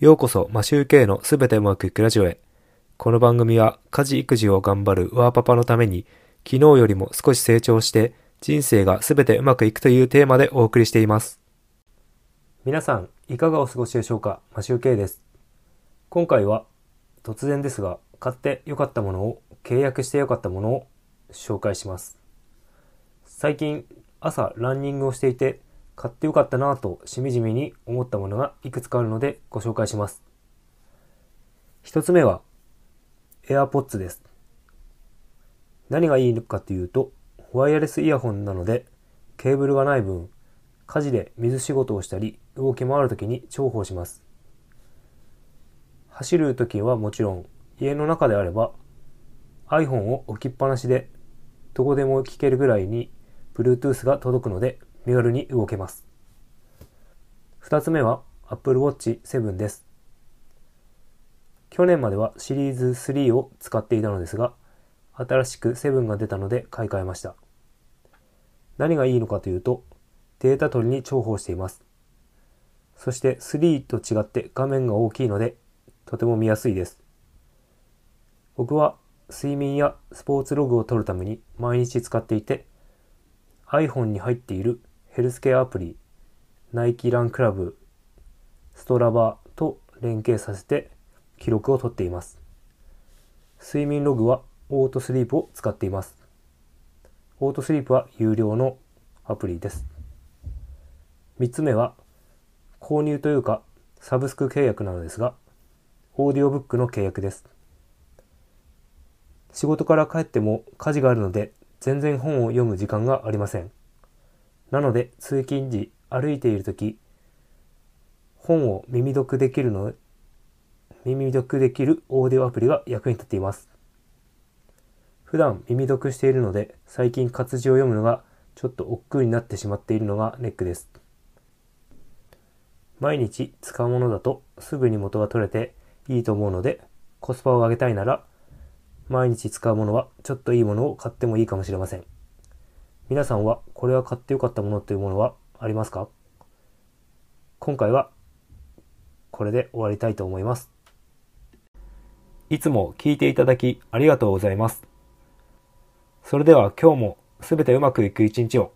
ようこそマシューケイのすべてうまくいくラジオへ。この番組は家事育児を頑張るワーパパのために昨日よりも少し成長して人生がすべてうまくいくというテーマでお送りしています。皆さんいかがお過ごしでしょうか？マシューケイです。今回は突然ですが買ってよかったものを契約してよかったものを紹介します。最近朝ランニングをしていて買ってよかったなぁとしみじみに思ったものがいくつかあるのでご紹介します。一つ目は AirPods です。何がいいのかというとワイヤレスイヤホンなのでケーブルがない分家事で水仕事をしたり動き回るときに重宝します。走るときはもちろん家の中であれば iPhone を置きっぱなしでどこでも聞けるぐらいに Bluetooth が届くので身軽に動けます。2つ目は Apple Watch 7です。去年まではシリーズ3を使っていたのですが、新しく7が出たので買い替えました。何がいいのかというと、データ取りに重宝しています。そして3と違って画面が大きいので、とても見やすいです。僕は睡眠やスポーツログを取るために毎日使っていて、iPhone に入っているヘルスケアアプリ、ナイキランクラブ、ストラバと連携させて記録を取っています。睡眠ログはオートスリープを使っています。オートスリープは有料のアプリです。3つ目は購入というかサブスク契約なのですが、オーディオブックの契約です。仕事から帰っても家事があるので全然本を読む時間がありません。なので通勤時歩いている時本を耳読できるの耳読できるオーディオアプリが役に立っています。普段耳読しているので最近活字を読むのがちょっと億劫になってしまっているのがネックです。毎日使うものだとすぐに元が取れていいと思うのでコスパを上げたいなら毎日使うものはちょっといいものを買ってもいいかもしれません。皆さんはこれは買ってよかったものというものはありますか？今回はこれで終わりたいと思います。いつも聞いていただきありがとうございます。それでは今日もすべてうまくいく一日を。